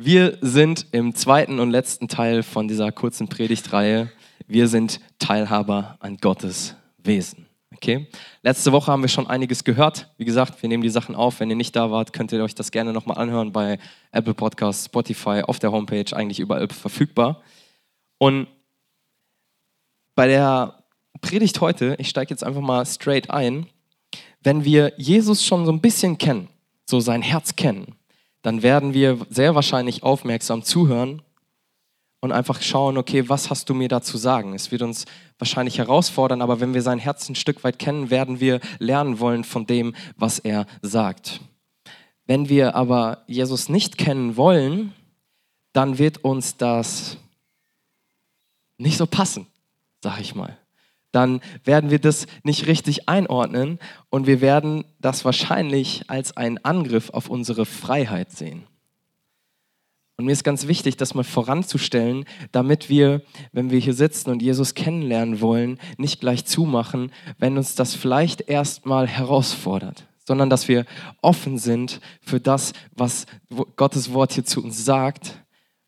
Wir sind im zweiten und letzten Teil von dieser kurzen Predigtreihe. Wir sind Teilhaber an Gottes Wesen. Okay? Letzte Woche haben wir schon einiges gehört. Wie gesagt, wir nehmen die Sachen auf. Wenn ihr nicht da wart, könnt ihr euch das gerne nochmal anhören bei Apple Podcasts, Spotify, auf der Homepage, eigentlich überall verfügbar. Und bei der Predigt heute, ich steige jetzt einfach mal straight ein, wenn wir Jesus schon so ein bisschen kennen, so sein Herz kennen, dann werden wir sehr wahrscheinlich aufmerksam zuhören und einfach schauen, okay, was hast du mir da zu sagen? Es wird uns wahrscheinlich herausfordern, aber wenn wir sein Herz ein Stück weit kennen, werden wir lernen wollen von dem, was er sagt. Wenn wir aber Jesus nicht kennen wollen, dann wird uns das nicht so passen, sag ich mal dann werden wir das nicht richtig einordnen und wir werden das wahrscheinlich als einen Angriff auf unsere Freiheit sehen. Und mir ist ganz wichtig, das mal voranzustellen, damit wir, wenn wir hier sitzen und Jesus kennenlernen wollen, nicht gleich zumachen, wenn uns das vielleicht erstmal herausfordert, sondern dass wir offen sind für das, was Gottes Wort hier zu uns sagt,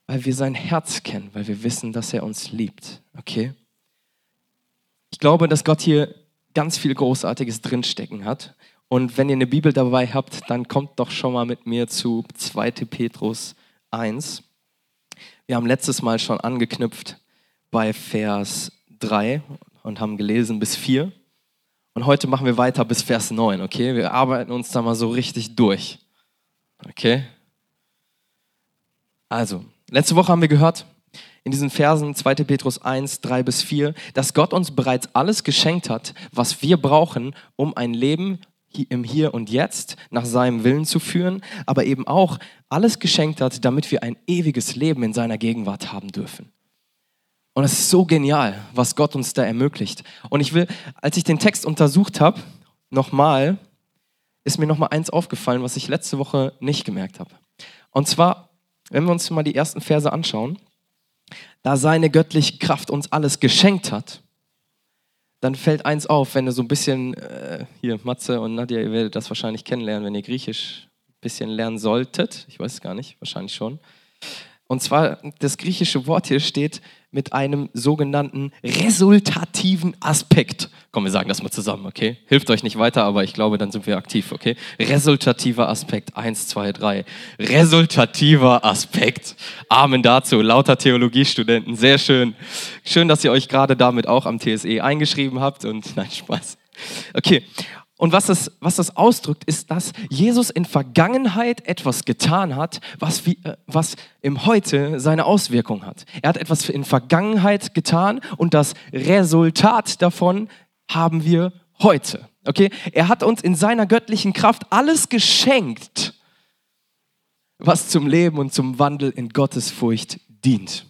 weil wir sein Herz kennen, weil wir wissen, dass er uns liebt. Okay? Ich glaube, dass Gott hier ganz viel Großartiges drinstecken hat. Und wenn ihr eine Bibel dabei habt, dann kommt doch schon mal mit mir zu 2. Petrus 1. Wir haben letztes Mal schon angeknüpft bei Vers 3 und haben gelesen bis 4. Und heute machen wir weiter bis Vers 9, okay? Wir arbeiten uns da mal so richtig durch. Okay? Also, letzte Woche haben wir gehört, in diesen Versen 2. Petrus 1, 3 bis 4, dass Gott uns bereits alles geschenkt hat, was wir brauchen, um ein Leben im Hier und Jetzt nach seinem Willen zu führen, aber eben auch alles geschenkt hat, damit wir ein ewiges Leben in seiner Gegenwart haben dürfen. Und es ist so genial, was Gott uns da ermöglicht. Und ich will, als ich den Text untersucht habe, nochmal, ist mir nochmal eins aufgefallen, was ich letzte Woche nicht gemerkt habe. Und zwar, wenn wir uns mal die ersten Verse anschauen, da seine göttliche Kraft uns alles geschenkt hat, dann fällt eins auf, wenn ihr so ein bisschen, äh, hier Matze und Nadja, ihr werdet das wahrscheinlich kennenlernen, wenn ihr Griechisch ein bisschen lernen solltet. Ich weiß es gar nicht, wahrscheinlich schon. Und zwar, das griechische Wort hier steht mit einem sogenannten resultativen Aspekt. Komm, wir sagen das mal zusammen, okay? Hilft euch nicht weiter, aber ich glaube, dann sind wir aktiv, okay? Resultativer Aspekt. Eins, zwei, drei. Resultativer Aspekt. Amen dazu. Lauter Theologiestudenten. Sehr schön. Schön, dass ihr euch gerade damit auch am TSE eingeschrieben habt und nein, Spaß. Okay, und was das, was das ausdrückt, ist, dass Jesus in Vergangenheit etwas getan hat, was, wie, äh, was im Heute seine Auswirkung hat. Er hat etwas in Vergangenheit getan und das Resultat davon haben wir heute. Okay? Er hat uns in seiner göttlichen Kraft alles geschenkt, was zum Leben und zum Wandel in Gottes Furcht dient.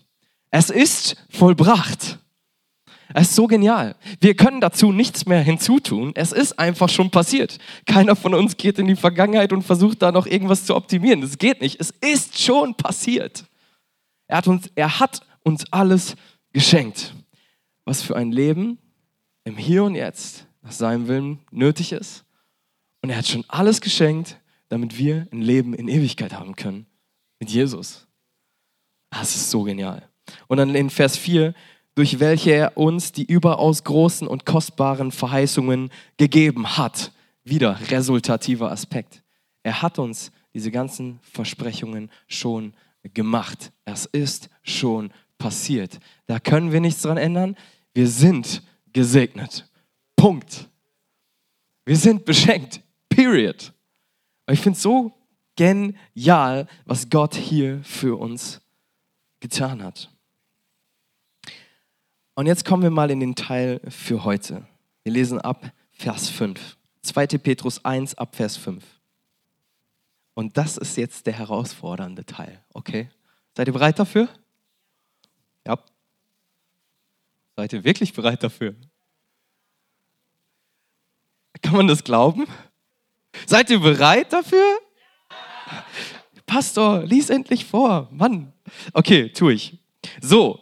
Es ist vollbracht. Es ist so genial. Wir können dazu nichts mehr hinzutun. Es ist einfach schon passiert. Keiner von uns geht in die Vergangenheit und versucht da noch irgendwas zu optimieren. Das geht nicht. Es ist schon passiert. Er hat uns, er hat uns alles geschenkt. Was für ein Leben im Hier und Jetzt nach seinem Willen nötig ist. Und er hat schon alles geschenkt, damit wir ein Leben in Ewigkeit haben können. Mit Jesus. Das ist so genial. Und dann in Vers 4 durch welche er uns die überaus großen und kostbaren Verheißungen gegeben hat. Wieder resultativer Aspekt. Er hat uns diese ganzen Versprechungen schon gemacht. Es ist schon passiert. Da können wir nichts dran ändern. Wir sind gesegnet. Punkt. Wir sind beschenkt. Period. ich finde es so genial, was Gott hier für uns getan hat. Und jetzt kommen wir mal in den Teil für heute. Wir lesen ab Vers 5. 2. Petrus 1 ab Vers 5. Und das ist jetzt der herausfordernde Teil, okay? Seid ihr bereit dafür? Ja. Seid ihr wirklich bereit dafür? Kann man das glauben? Seid ihr bereit dafür? Pastor, lies endlich vor. Mann. Okay, tue ich. So,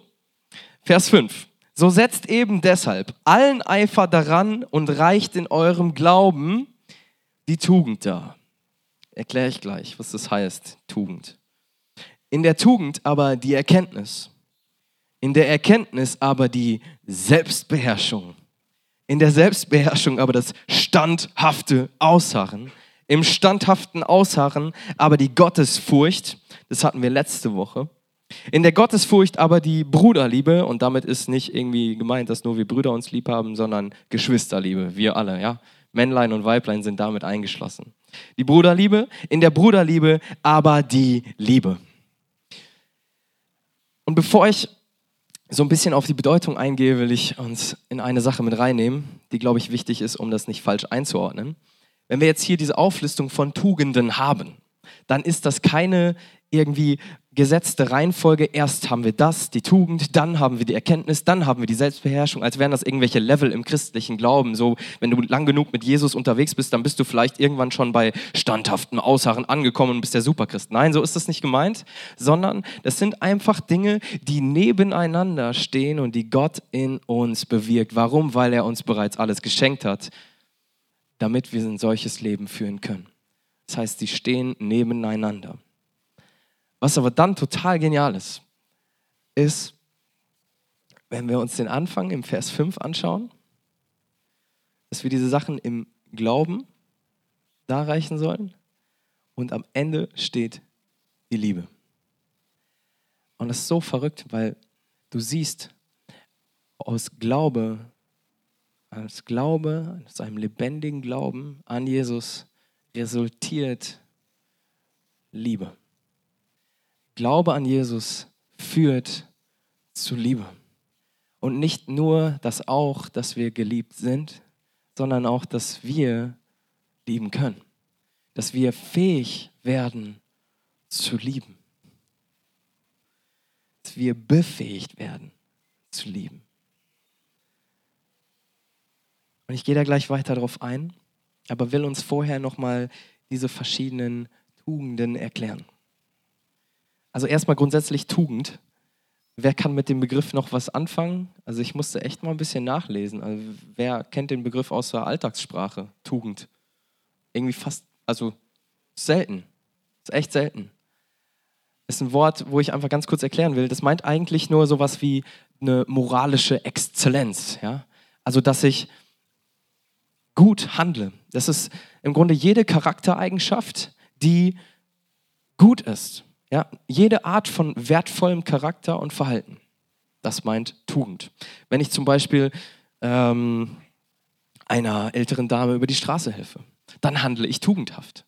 Vers 5. So setzt eben deshalb allen Eifer daran und reicht in eurem Glauben die Tugend dar. Erkläre ich gleich, was das heißt, Tugend. In der Tugend aber die Erkenntnis. In der Erkenntnis aber die Selbstbeherrschung. In der Selbstbeherrschung aber das standhafte Ausharren. Im standhaften Ausharren aber die Gottesfurcht. Das hatten wir letzte Woche. In der Gottesfurcht aber die Bruderliebe, und damit ist nicht irgendwie gemeint, dass nur wir Brüder uns lieb haben, sondern Geschwisterliebe, wir alle, ja. Männlein und Weiblein sind damit eingeschlossen. Die Bruderliebe, in der Bruderliebe aber die Liebe. Und bevor ich so ein bisschen auf die Bedeutung eingehe, will ich uns in eine Sache mit reinnehmen, die, glaube ich, wichtig ist, um das nicht falsch einzuordnen. Wenn wir jetzt hier diese Auflistung von Tugenden haben, dann ist das keine irgendwie gesetzte Reihenfolge. Erst haben wir das, die Tugend, dann haben wir die Erkenntnis, dann haben wir die Selbstbeherrschung, als wären das irgendwelche Level im christlichen Glauben. So, wenn du lang genug mit Jesus unterwegs bist, dann bist du vielleicht irgendwann schon bei standhaften Ausharren angekommen und bist der Superchrist. Nein, so ist das nicht gemeint, sondern das sind einfach Dinge, die nebeneinander stehen und die Gott in uns bewirkt. Warum? Weil er uns bereits alles geschenkt hat, damit wir ein solches Leben führen können. Das heißt, sie stehen nebeneinander. Was aber dann total genial ist, ist, wenn wir uns den Anfang im Vers 5 anschauen, dass wir diese Sachen im Glauben darreichen sollen und am Ende steht die Liebe. Und das ist so verrückt, weil du siehst, aus Glaube, als Glaube, aus einem lebendigen Glauben an Jesus resultiert Liebe. Glaube an Jesus führt zu Liebe. Und nicht nur das auch, dass wir geliebt sind, sondern auch, dass wir lieben können. Dass wir fähig werden zu lieben. Dass wir befähigt werden zu lieben. Und ich gehe da gleich weiter darauf ein, aber will uns vorher nochmal diese verschiedenen Tugenden erklären. Also erstmal grundsätzlich Tugend. Wer kann mit dem Begriff noch was anfangen? Also ich musste echt mal ein bisschen nachlesen. Also wer kennt den Begriff aus der Alltagssprache? Tugend. Irgendwie fast, also selten. Ist echt selten. Ist ein Wort, wo ich einfach ganz kurz erklären will. Das meint eigentlich nur sowas wie eine moralische Exzellenz. Ja? Also dass ich gut handle. Das ist im Grunde jede Charaktereigenschaft, die gut ist. Ja, jede Art von wertvollem Charakter und Verhalten. Das meint Tugend. Wenn ich zum Beispiel ähm, einer älteren Dame über die Straße helfe, dann handle ich tugendhaft.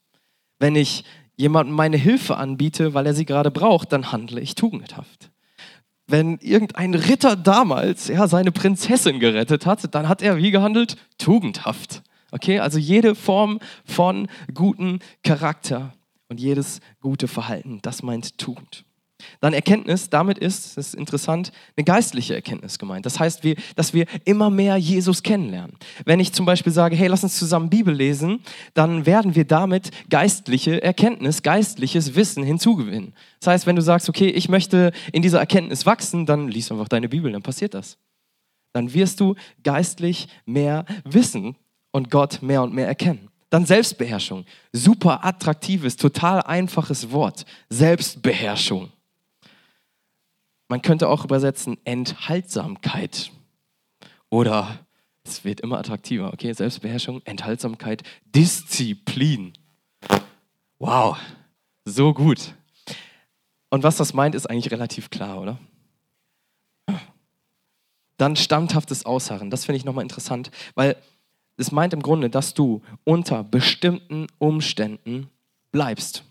Wenn ich jemandem meine Hilfe anbiete, weil er sie gerade braucht, dann handle ich tugendhaft. Wenn irgendein Ritter damals ja, seine Prinzessin gerettet hat, dann hat er wie gehandelt? Tugendhaft. Okay, also jede Form von guten Charakter und jedes gute Verhalten. Das meint Tugend. Dann Erkenntnis, damit ist, das ist interessant, eine geistliche Erkenntnis gemeint. Das heißt, wir, dass wir immer mehr Jesus kennenlernen. Wenn ich zum Beispiel sage, hey, lass uns zusammen Bibel lesen, dann werden wir damit geistliche Erkenntnis, geistliches Wissen hinzugewinnen. Das heißt, wenn du sagst, okay, ich möchte in dieser Erkenntnis wachsen, dann lies einfach deine Bibel, dann passiert das. Dann wirst du geistlich mehr wissen und Gott mehr und mehr erkennen. Dann Selbstbeherrschung. Super attraktives, total einfaches Wort. Selbstbeherrschung. Man könnte auch übersetzen Enthaltsamkeit. Oder es wird immer attraktiver, okay? Selbstbeherrschung, Enthaltsamkeit, Disziplin. Wow, so gut. Und was das meint, ist eigentlich relativ klar, oder? Dann standhaftes Ausharren. Das finde ich nochmal interessant, weil es meint im Grunde, dass du unter bestimmten Umständen bleibst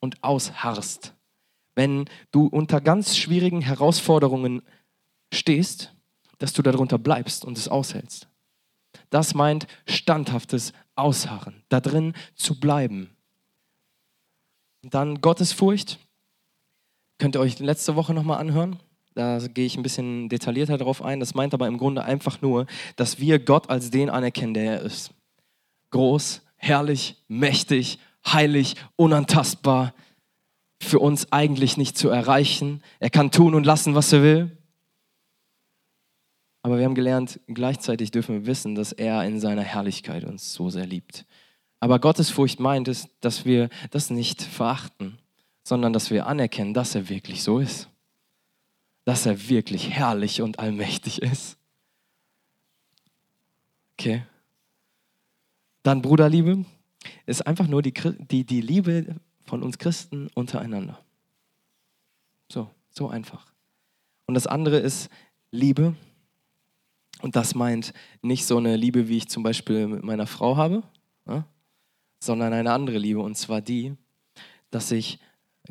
und ausharrst. Wenn du unter ganz schwierigen Herausforderungen stehst, dass du darunter bleibst und es aushältst. Das meint standhaftes Ausharren, da drin zu bleiben. Dann Gottesfurcht. Könnt ihr euch letzte Woche nochmal anhören? Da gehe ich ein bisschen detaillierter darauf ein. Das meint aber im Grunde einfach nur, dass wir Gott als den anerkennen, der er ist. Groß, herrlich, mächtig, heilig, unantastbar, für uns eigentlich nicht zu erreichen. Er kann tun und lassen, was er will. Aber wir haben gelernt, gleichzeitig dürfen wir wissen, dass er in seiner Herrlichkeit uns so sehr liebt. Aber Gottes Furcht meint es, dass wir das nicht verachten, sondern dass wir anerkennen, dass er wirklich so ist. Dass er wirklich herrlich und allmächtig ist. Okay. Dann Bruderliebe ist einfach nur die, die, die Liebe von uns Christen untereinander. So, so einfach. Und das andere ist Liebe. Und das meint nicht so eine Liebe, wie ich zum Beispiel mit meiner Frau habe, ja, sondern eine andere Liebe. Und zwar die, dass ich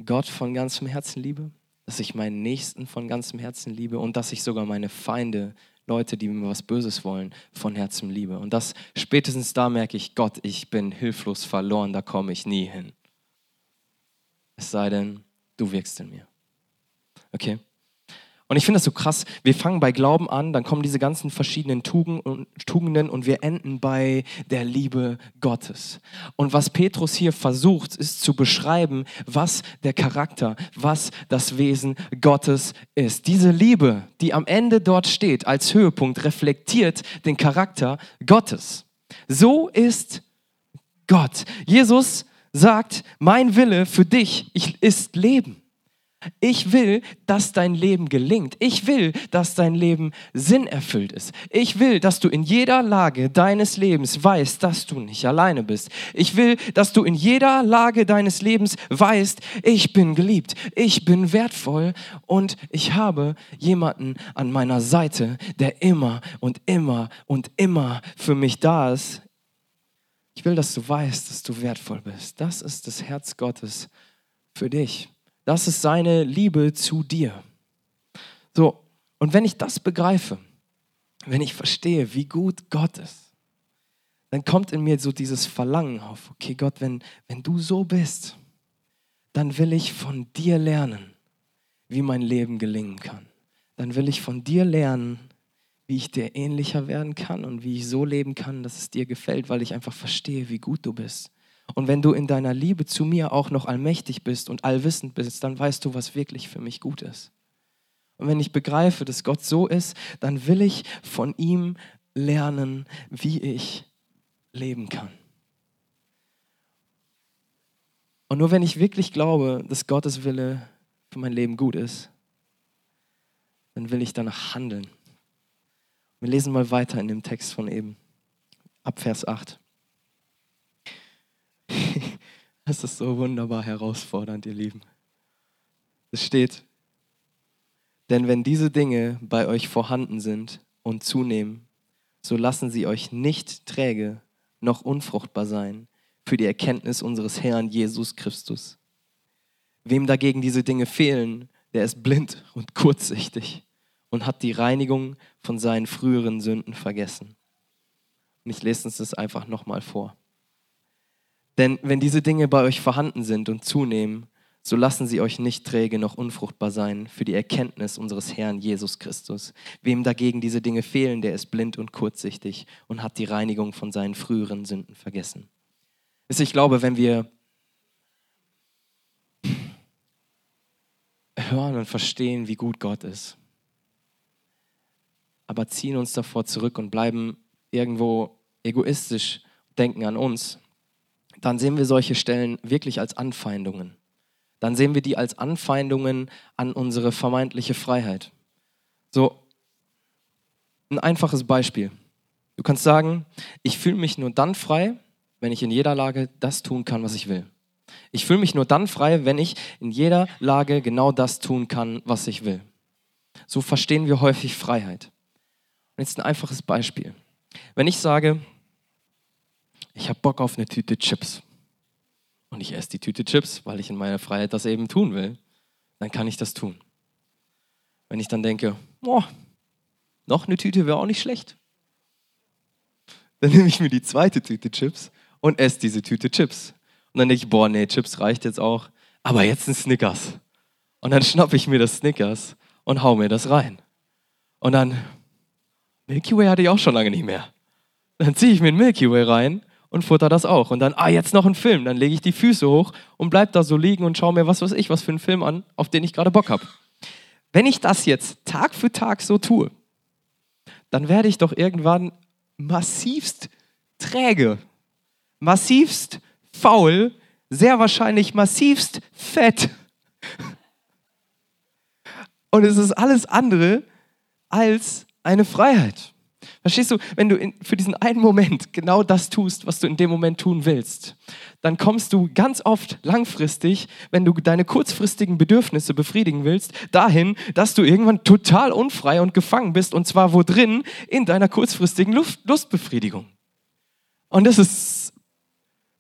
Gott von ganzem Herzen liebe, dass ich meinen Nächsten von ganzem Herzen liebe und dass ich sogar meine Feinde, Leute, die mir was Böses wollen, von Herzen liebe. Und das spätestens da merke ich, Gott, ich bin hilflos verloren, da komme ich nie hin. Es sei denn, du wirkst in mir. Okay? Und ich finde das so krass. Wir fangen bei Glauben an, dann kommen diese ganzen verschiedenen Tugenden und wir enden bei der Liebe Gottes. Und was Petrus hier versucht, ist zu beschreiben, was der Charakter, was das Wesen Gottes ist. Diese Liebe, die am Ende dort steht, als Höhepunkt, reflektiert den Charakter Gottes. So ist Gott. Jesus sagt, mein Wille für dich ist Leben. Ich will, dass dein Leben gelingt. Ich will, dass dein Leben sinnerfüllt ist. Ich will, dass du in jeder Lage deines Lebens weißt, dass du nicht alleine bist. Ich will, dass du in jeder Lage deines Lebens weißt, ich bin geliebt, ich bin wertvoll und ich habe jemanden an meiner Seite, der immer und immer und immer für mich da ist. Ich will, dass du weißt, dass du wertvoll bist. Das ist das Herz Gottes für dich. Das ist seine Liebe zu dir. So, und wenn ich das begreife, wenn ich verstehe, wie gut Gott ist, dann kommt in mir so dieses Verlangen auf, okay Gott, wenn, wenn du so bist, dann will ich von dir lernen, wie mein Leben gelingen kann. Dann will ich von dir lernen, wie ich dir ähnlicher werden kann und wie ich so leben kann, dass es dir gefällt, weil ich einfach verstehe, wie gut du bist. Und wenn du in deiner Liebe zu mir auch noch allmächtig bist und allwissend bist, dann weißt du, was wirklich für mich gut ist. Und wenn ich begreife, dass Gott so ist, dann will ich von ihm lernen, wie ich leben kann. Und nur wenn ich wirklich glaube, dass Gottes Wille für mein Leben gut ist, dann will ich danach handeln. Wir lesen mal weiter in dem Text von eben, ab Vers 8. Das ist so wunderbar herausfordernd, ihr Lieben. Es steht, denn wenn diese Dinge bei euch vorhanden sind und zunehmen, so lassen sie euch nicht träge noch unfruchtbar sein für die Erkenntnis unseres Herrn Jesus Christus. Wem dagegen diese Dinge fehlen, der ist blind und kurzsichtig und hat die Reinigung von seinen früheren Sünden vergessen. Und ich lese uns das einfach nochmal vor. Denn wenn diese Dinge bei euch vorhanden sind und zunehmen, so lassen sie euch nicht träge noch unfruchtbar sein für die Erkenntnis unseres Herrn Jesus Christus. Wem dagegen diese Dinge fehlen, der ist blind und kurzsichtig und hat die Reinigung von seinen früheren Sünden vergessen. Ich glaube, wenn wir hören und verstehen, wie gut Gott ist, aber ziehen uns davor zurück und bleiben irgendwo egoistisch, denken an uns, dann sehen wir solche Stellen wirklich als Anfeindungen. Dann sehen wir die als Anfeindungen an unsere vermeintliche Freiheit. So, ein einfaches Beispiel. Du kannst sagen, ich fühle mich nur dann frei, wenn ich in jeder Lage das tun kann, was ich will. Ich fühle mich nur dann frei, wenn ich in jeder Lage genau das tun kann, was ich will. So verstehen wir häufig Freiheit. Und jetzt ein einfaches Beispiel. Wenn ich sage, ich habe Bock auf eine Tüte Chips und ich esse die Tüte Chips, weil ich in meiner Freiheit das eben tun will, dann kann ich das tun. Wenn ich dann denke, oh, noch eine Tüte wäre auch nicht schlecht, dann nehme ich mir die zweite Tüte Chips und esse diese Tüte Chips. Und dann denke ich, boah, nee, Chips reicht jetzt auch, aber jetzt ein Snickers. Und dann schnappe ich mir das Snickers und hau mir das rein. Und dann, Milky Way hatte ich auch schon lange nicht mehr. Dann ziehe ich mir ein Milky Way rein und futter das auch. Und dann, ah, jetzt noch ein Film. Dann lege ich die Füße hoch und bleib da so liegen und schaue mir was weiß ich, was für einen Film an, auf den ich gerade Bock habe. Wenn ich das jetzt Tag für Tag so tue, dann werde ich doch irgendwann massivst träge, massivst faul, sehr wahrscheinlich massivst fett Und es ist alles andere als eine Freiheit. Verstehst du, wenn du in, für diesen einen Moment genau das tust, was du in dem Moment tun willst, dann kommst du ganz oft langfristig, wenn du deine kurzfristigen Bedürfnisse befriedigen willst, dahin, dass du irgendwann total unfrei und gefangen bist und zwar wo drin? In deiner kurzfristigen Luft, Lustbefriedigung. Und das ist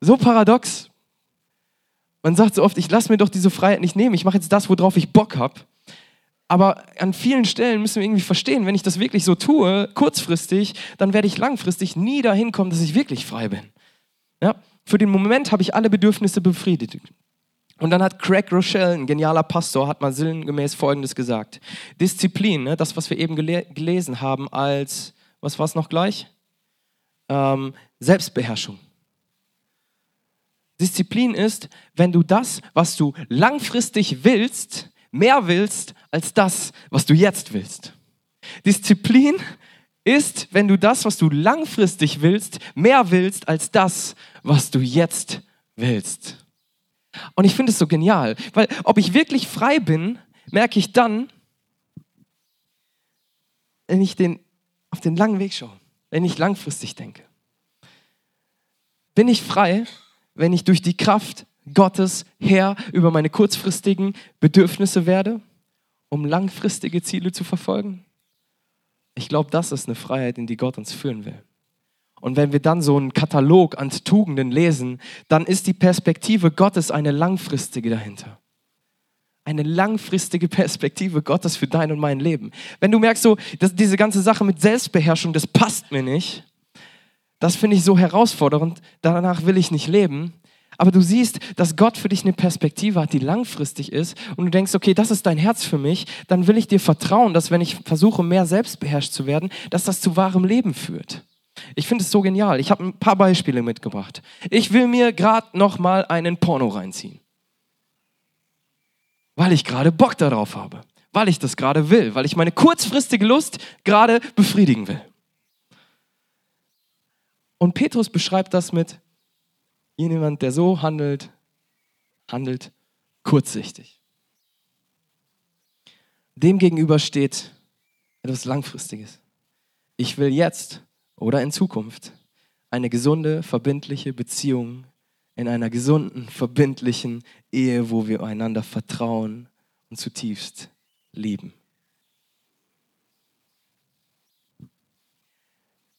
so paradox. Man sagt so oft, ich lasse mir doch diese Freiheit nicht nehmen, ich mache jetzt das, worauf ich Bock habe. Aber an vielen Stellen müssen wir irgendwie verstehen, wenn ich das wirklich so tue, kurzfristig, dann werde ich langfristig nie dahin kommen, dass ich wirklich frei bin. Ja? Für den Moment habe ich alle Bedürfnisse befriedigt. Und dann hat Craig Rochelle, ein genialer Pastor, hat mal sinngemäß Folgendes gesagt. Disziplin, ne, das, was wir eben gele gelesen haben als, was war es noch gleich? Ähm, Selbstbeherrschung. Disziplin ist, wenn du das, was du langfristig willst, mehr willst als das, was du jetzt willst. Disziplin ist, wenn du das, was du langfristig willst, mehr willst als das, was du jetzt willst. Und ich finde es so genial, weil ob ich wirklich frei bin, merke ich dann, wenn ich den, auf den langen Weg schaue, wenn ich langfristig denke. Bin ich frei, wenn ich durch die Kraft Gottes Herr über meine kurzfristigen Bedürfnisse werde, um langfristige Ziele zu verfolgen? Ich glaube, das ist eine Freiheit, in die Gott uns führen will. Und wenn wir dann so einen Katalog an Tugenden lesen, dann ist die Perspektive Gottes eine langfristige dahinter. Eine langfristige Perspektive Gottes für dein und mein Leben. Wenn du merkst, so, dass diese ganze Sache mit Selbstbeherrschung, das passt mir nicht, das finde ich so herausfordernd, danach will ich nicht leben, aber du siehst, dass Gott für dich eine Perspektive hat, die langfristig ist und du denkst, okay, das ist dein Herz für mich, dann will ich dir vertrauen, dass wenn ich versuche, mehr selbstbeherrscht zu werden, dass das zu wahrem Leben führt. Ich finde es so genial. Ich habe ein paar Beispiele mitgebracht. Ich will mir gerade noch mal einen Porno reinziehen. Weil ich gerade Bock darauf habe. Weil ich das gerade will. Weil ich meine kurzfristige Lust gerade befriedigen will. Und Petrus beschreibt das mit, jemand, der so handelt, handelt kurzsichtig. Dem gegenüber steht etwas Langfristiges. Ich will jetzt oder in Zukunft eine gesunde, verbindliche Beziehung in einer gesunden, verbindlichen Ehe, wo wir einander vertrauen und zutiefst lieben.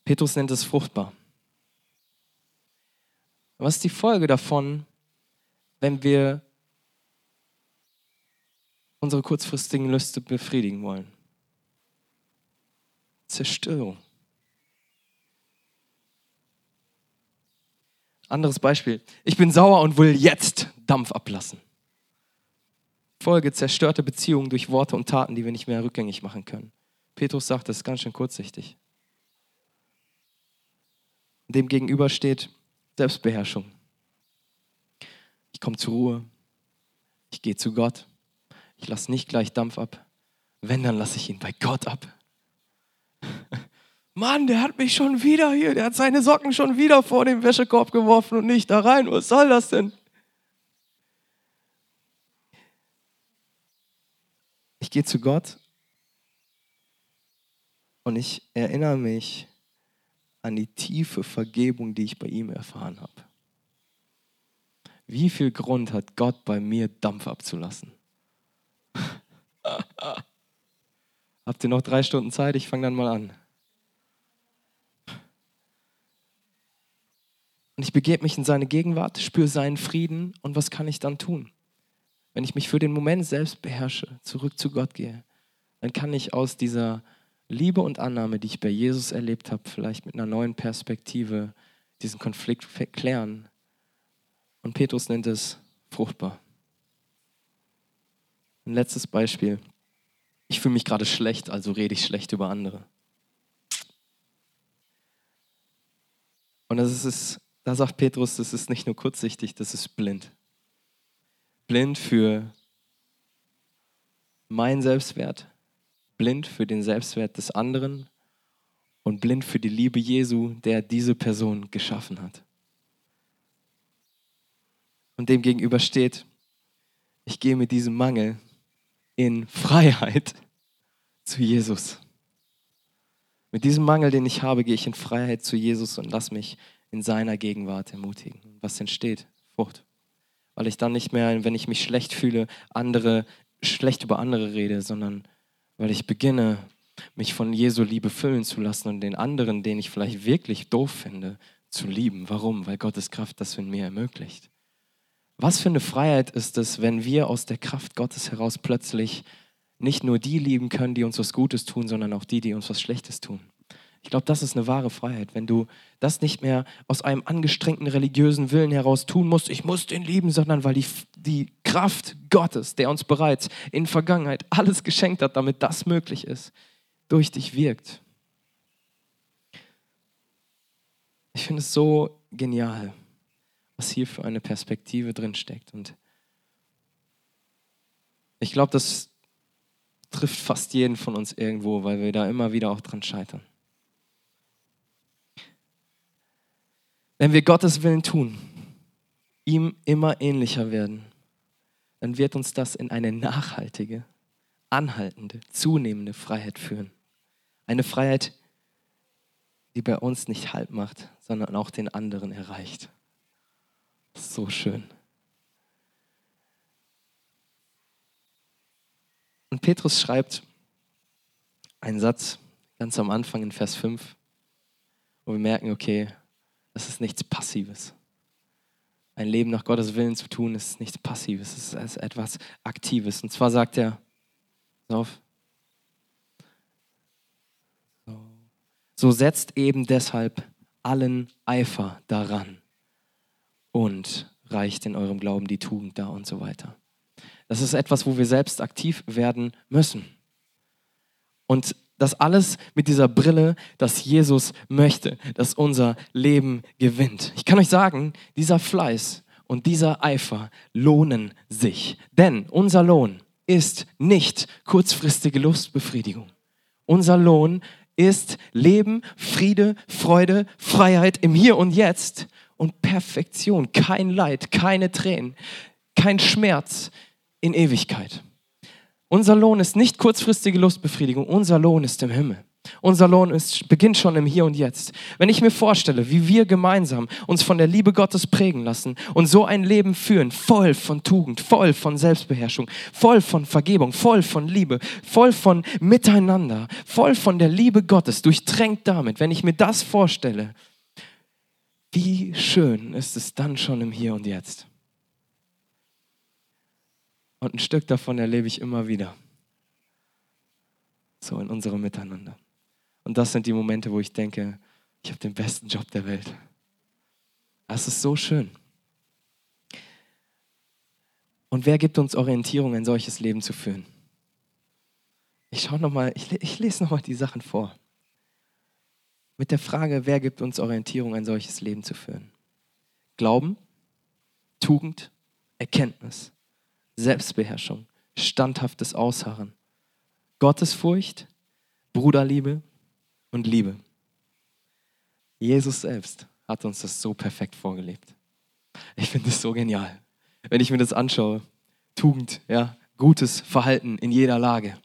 Petrus nennt es fruchtbar. Was ist die Folge davon, wenn wir unsere kurzfristigen Lüste befriedigen wollen? Zerstörung. Anderes Beispiel. Ich bin sauer und will jetzt Dampf ablassen. Folge zerstörte Beziehungen durch Worte und Taten, die wir nicht mehr rückgängig machen können. Petrus sagt, das ist ganz schön kurzsichtig. Dem gegenüber steht Selbstbeherrschung. Ich komme zur Ruhe. Ich gehe zu Gott. Ich lasse nicht gleich Dampf ab. Wenn, dann lasse ich ihn bei Gott ab. Mann, der hat mich schon wieder hier, der hat seine Socken schon wieder vor den Wäschekorb geworfen und nicht da rein. Was soll das denn? Ich gehe zu Gott und ich erinnere mich an die tiefe Vergebung, die ich bei ihm erfahren habe. Wie viel Grund hat Gott bei mir Dampf abzulassen? Habt ihr noch drei Stunden Zeit? Ich fange dann mal an. Und ich begebe mich in seine Gegenwart, spüre seinen Frieden und was kann ich dann tun? Wenn ich mich für den Moment selbst beherrsche, zurück zu Gott gehe, dann kann ich aus dieser Liebe und Annahme, die ich bei Jesus erlebt habe, vielleicht mit einer neuen Perspektive diesen Konflikt klären. Und Petrus nennt es fruchtbar. Ein letztes Beispiel. Ich fühle mich gerade schlecht, also rede ich schlecht über andere. Und das ist da sagt Petrus, das ist nicht nur kurzsichtig, das ist blind. Blind für meinen Selbstwert, blind für den Selbstwert des anderen und blind für die Liebe Jesu, der diese Person geschaffen hat. Und dem gegenüber steht, ich gehe mit diesem Mangel in Freiheit zu Jesus. Mit diesem Mangel, den ich habe, gehe ich in Freiheit zu Jesus und lass mich in seiner Gegenwart ermutigen. Was entsteht? Frucht. Weil ich dann nicht mehr, wenn ich mich schlecht fühle, andere schlecht über andere rede, sondern weil ich beginne, mich von Jesu Liebe füllen zu lassen und den anderen, den ich vielleicht wirklich doof finde, zu lieben. Warum? Weil Gottes Kraft das in mir ermöglicht. Was für eine Freiheit ist es, wenn wir aus der Kraft Gottes heraus plötzlich nicht nur die lieben können, die uns was Gutes tun, sondern auch die, die uns was Schlechtes tun. Ich glaube, das ist eine wahre Freiheit, wenn du das nicht mehr aus einem angestrengten religiösen Willen heraus tun musst, ich muss den lieben, sondern weil die, die Kraft Gottes, der uns bereits in Vergangenheit alles geschenkt hat, damit das möglich ist, durch dich wirkt. Ich finde es so genial, was hier für eine Perspektive drin steckt. Und ich glaube, das trifft fast jeden von uns irgendwo, weil wir da immer wieder auch dran scheitern. Wenn wir Gottes Willen tun, ihm immer ähnlicher werden, dann wird uns das in eine nachhaltige, anhaltende, zunehmende Freiheit führen. Eine Freiheit, die bei uns nicht Halt macht, sondern auch den anderen erreicht. So schön. Und Petrus schreibt einen Satz ganz am Anfang in Vers 5, wo wir merken, okay, das ist nichts Passives. Ein Leben nach Gottes Willen zu tun, ist nichts Passives, es ist etwas Aktives. Und zwar sagt er, auf, so setzt eben deshalb allen Eifer daran und reicht in eurem Glauben die Tugend da und so weiter. Das ist etwas, wo wir selbst aktiv werden müssen. Und das alles mit dieser Brille, dass Jesus möchte, dass unser Leben gewinnt. Ich kann euch sagen, dieser Fleiß und dieser Eifer lohnen sich. Denn unser Lohn ist nicht kurzfristige Lustbefriedigung. Unser Lohn ist Leben, Friede, Freude, Freiheit im Hier und Jetzt und Perfektion. Kein Leid, keine Tränen, kein Schmerz, in Ewigkeit. Unser Lohn ist nicht kurzfristige Lustbefriedigung, unser Lohn ist im Himmel. Unser Lohn ist, beginnt schon im Hier und Jetzt. Wenn ich mir vorstelle, wie wir gemeinsam uns von der Liebe Gottes prägen lassen und so ein Leben führen, voll von Tugend, voll von Selbstbeherrschung, voll von Vergebung, voll von Liebe, voll von Miteinander, voll von der Liebe Gottes, durchtränkt damit, wenn ich mir das vorstelle, wie schön ist es dann schon im Hier und Jetzt. Und ein Stück davon erlebe ich immer wieder. So in unserem Miteinander. Und das sind die Momente, wo ich denke, ich habe den besten Job der Welt. Das ist so schön. Und wer gibt uns Orientierung, ein solches Leben zu führen? Ich schaue noch mal, ich, ich lese noch mal die Sachen vor. Mit der Frage, wer gibt uns Orientierung, ein solches Leben zu führen? Glauben, Tugend, Erkenntnis, Selbstbeherrschung, standhaftes Ausharren, Gottesfurcht, Bruderliebe und Liebe. Jesus selbst hat uns das so perfekt vorgelebt. Ich finde es so genial. Wenn ich mir das anschaue, Tugend, ja, gutes Verhalten in jeder Lage,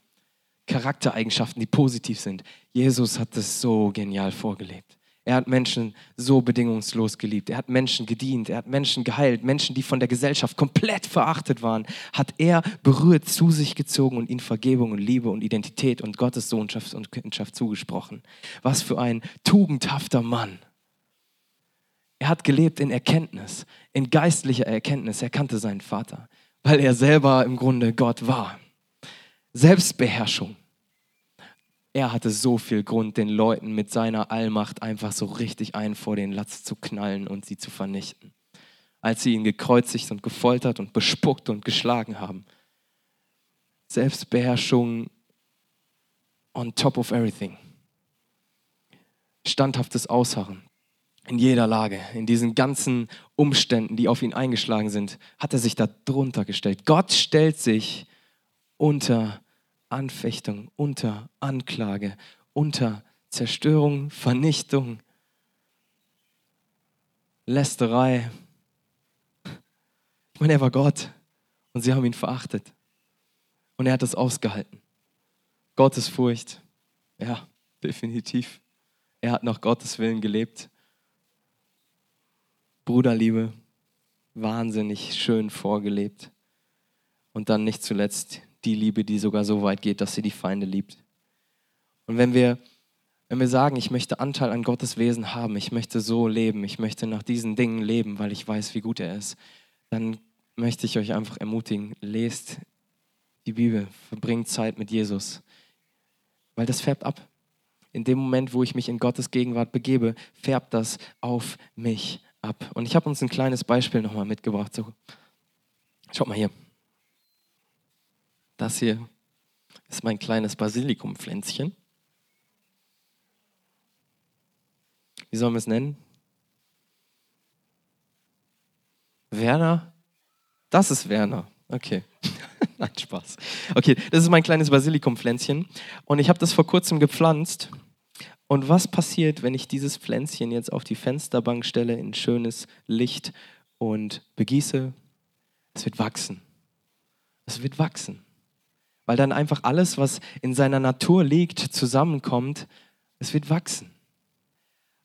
Charaktereigenschaften, die positiv sind. Jesus hat das so genial vorgelebt. Er hat Menschen so bedingungslos geliebt. Er hat Menschen gedient. Er hat Menschen geheilt. Menschen, die von der Gesellschaft komplett verachtet waren, hat er berührt, zu sich gezogen und ihnen Vergebung und Liebe und Identität und Gottes Sohnschaft und Kindschaft zugesprochen. Was für ein tugendhafter Mann. Er hat gelebt in Erkenntnis, in geistlicher Erkenntnis. Er kannte seinen Vater, weil er selber im Grunde Gott war. Selbstbeherrschung er hatte so viel Grund, den Leuten mit seiner Allmacht einfach so richtig einen vor den Latz zu knallen und sie zu vernichten. Als sie ihn gekreuzigt und gefoltert und bespuckt und geschlagen haben. Selbstbeherrschung on top of everything. Standhaftes Ausharren in jeder Lage, in diesen ganzen Umständen, die auf ihn eingeschlagen sind, hat er sich da drunter gestellt. Gott stellt sich unter Anfechtung, unter Anklage, unter Zerstörung, Vernichtung, Lästerei. Ich meine, er war Gott und sie haben ihn verachtet. Und er hat das ausgehalten. Gottesfurcht. Ja, definitiv. Er hat nach Gottes Willen gelebt. Bruderliebe, wahnsinnig schön vorgelebt. Und dann nicht zuletzt die Liebe, die sogar so weit geht, dass sie die Feinde liebt. Und wenn wir, wenn wir sagen, ich möchte Anteil an Gottes Wesen haben, ich möchte so leben, ich möchte nach diesen Dingen leben, weil ich weiß, wie gut er ist, dann möchte ich euch einfach ermutigen, lest die Bibel, verbringt Zeit mit Jesus, weil das färbt ab. In dem Moment, wo ich mich in Gottes Gegenwart begebe, färbt das auf mich ab. Und ich habe uns ein kleines Beispiel nochmal mitgebracht. So, schaut mal hier. Das hier ist mein kleines Basilikumpflänzchen. Wie sollen wir es nennen? Werner? Das ist Werner. Okay. Nein, Spaß. Okay, das ist mein kleines Basilikumpflänzchen. Und ich habe das vor kurzem gepflanzt. Und was passiert, wenn ich dieses Pflänzchen jetzt auf die Fensterbank stelle, in schönes Licht und begieße? Es wird wachsen. Es wird wachsen. Weil dann einfach alles, was in seiner Natur liegt, zusammenkommt. Es wird wachsen.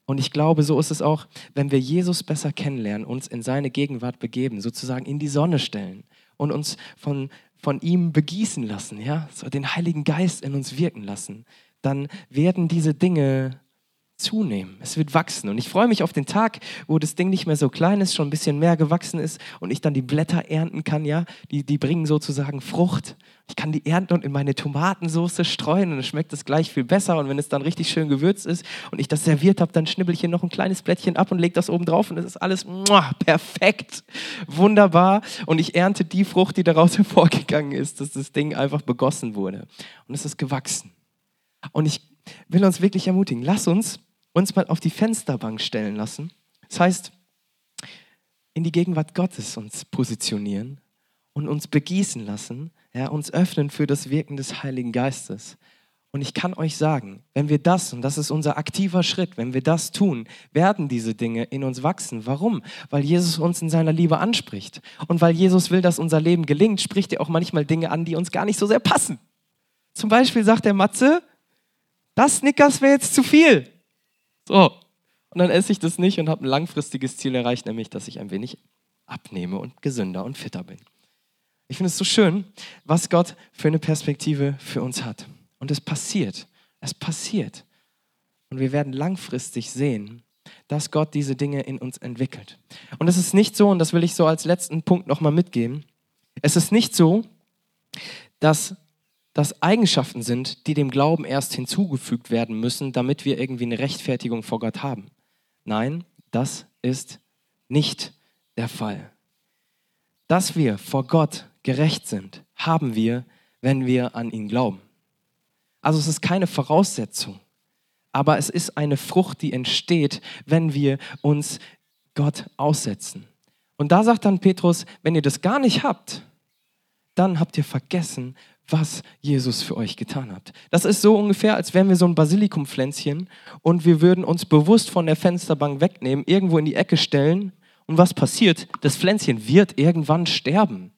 Und ich glaube, so ist es auch, wenn wir Jesus besser kennenlernen, uns in seine Gegenwart begeben, sozusagen in die Sonne stellen und uns von, von ihm begießen lassen, ja, so den Heiligen Geist in uns wirken lassen, dann werden diese Dinge zunehmen. Es wird wachsen. Und ich freue mich auf den Tag, wo das Ding nicht mehr so klein ist, schon ein bisschen mehr gewachsen ist und ich dann die Blätter ernten kann, ja. Die, die bringen sozusagen Frucht. Ich kann die ernten und in meine Tomatensauce streuen und dann schmeckt es gleich viel besser. Und wenn es dann richtig schön gewürzt ist und ich das serviert habe, dann schnibbel ich hier noch ein kleines Blättchen ab und lege das oben drauf und es ist alles muah, perfekt, wunderbar. Und ich ernte die Frucht, die daraus hervorgegangen ist, dass das Ding einfach begossen wurde. Und es ist gewachsen. Und ich will uns wirklich ermutigen, lass uns uns mal auf die Fensterbank stellen lassen. Das heißt, in die Gegenwart Gottes uns positionieren und uns begießen lassen, ja, uns öffnen für das Wirken des Heiligen Geistes. Und ich kann euch sagen, wenn wir das, und das ist unser aktiver Schritt, wenn wir das tun, werden diese Dinge in uns wachsen. Warum? Weil Jesus uns in seiner Liebe anspricht. Und weil Jesus will, dass unser Leben gelingt, spricht er auch manchmal Dinge an, die uns gar nicht so sehr passen. Zum Beispiel sagt der Matze, das Snickers wäre jetzt zu viel. So. Und dann esse ich das nicht und habe ein langfristiges Ziel erreicht, nämlich, dass ich ein wenig abnehme und gesünder und fitter bin. Ich finde es so schön, was Gott für eine Perspektive für uns hat. Und es passiert. Es passiert. Und wir werden langfristig sehen, dass Gott diese Dinge in uns entwickelt. Und es ist nicht so, und das will ich so als letzten Punkt nochmal mitgeben, es ist nicht so, dass das Eigenschaften sind, die dem Glauben erst hinzugefügt werden müssen, damit wir irgendwie eine Rechtfertigung vor Gott haben. Nein, das ist nicht der Fall. Dass wir vor Gott gerecht sind, haben wir, wenn wir an ihn glauben. Also es ist keine Voraussetzung, aber es ist eine Frucht, die entsteht, wenn wir uns Gott aussetzen. Und da sagt dann Petrus, wenn ihr das gar nicht habt, dann habt ihr vergessen, was Jesus für euch getan hat. Das ist so ungefähr, als wären wir so ein Basilikumpflänzchen und wir würden uns bewusst von der Fensterbank wegnehmen, irgendwo in die Ecke stellen und was passiert? Das Pflänzchen wird irgendwann sterben.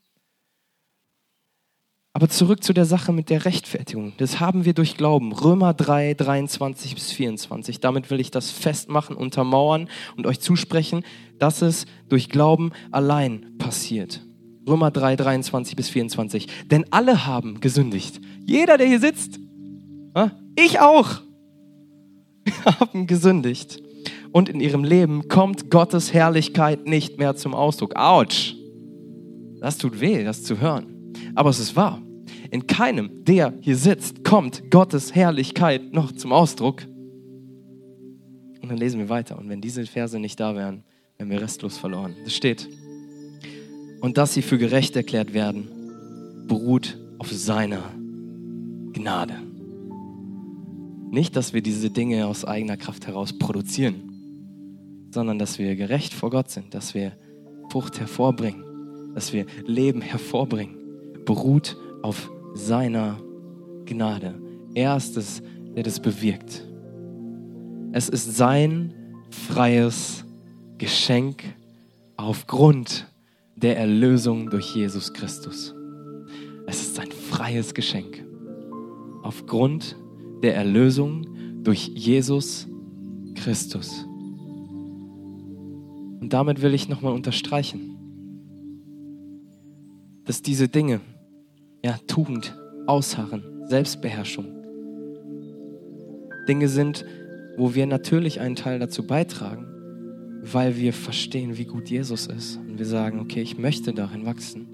Aber zurück zu der Sache mit der Rechtfertigung. Das haben wir durch Glauben. Römer 3, 23 bis 24. Damit will ich das festmachen, untermauern und euch zusprechen, dass es durch Glauben allein passiert. Römer 3, 23 bis 24. Denn alle haben gesündigt. Jeder, der hier sitzt. Ich auch. Haben gesündigt. Und in ihrem Leben kommt Gottes Herrlichkeit nicht mehr zum Ausdruck. Autsch. Das tut weh, das zu hören. Aber es ist wahr. In keinem, der hier sitzt, kommt Gottes Herrlichkeit noch zum Ausdruck. Und dann lesen wir weiter. Und wenn diese Verse nicht da wären, wären wir restlos verloren. Das steht und dass sie für gerecht erklärt werden, beruht auf seiner Gnade. Nicht, dass wir diese Dinge aus eigener Kraft heraus produzieren, sondern dass wir gerecht vor Gott sind, dass wir Frucht hervorbringen, dass wir Leben hervorbringen, beruht auf seiner Gnade. Er ist es, der das bewirkt. Es ist sein freies Geschenk aufgrund der Erlösung durch Jesus Christus. Es ist ein freies Geschenk. aufgrund der Erlösung durch Jesus Christus. Und damit will ich nochmal unterstreichen, dass diese Dinge, ja, Tugend, Ausharren, Selbstbeherrschung, Dinge sind, wo wir natürlich einen Teil dazu beitragen, weil wir verstehen, wie gut Jesus ist. Und wir sagen, okay, ich möchte darin wachsen.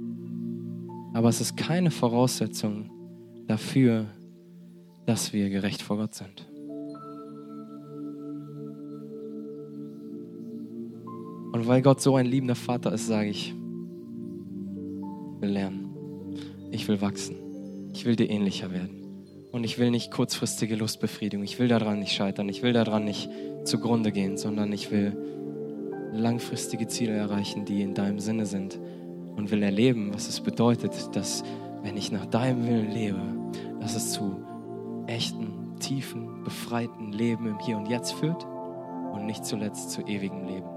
Aber es ist keine Voraussetzung dafür, dass wir gerecht vor Gott sind. Und weil Gott so ein liebender Vater ist, sage ich, ich will lernen. Ich will wachsen. Ich will dir ähnlicher werden. Und ich will nicht kurzfristige Lustbefriedigung. Ich will daran nicht scheitern. Ich will daran nicht zugrunde gehen, sondern ich will langfristige Ziele erreichen, die in deinem Sinne sind. Und will erleben, was es bedeutet, dass, wenn ich nach deinem Willen lebe, dass es zu echten, tiefen, befreiten Leben im Hier und Jetzt führt und nicht zuletzt zu ewigem Leben.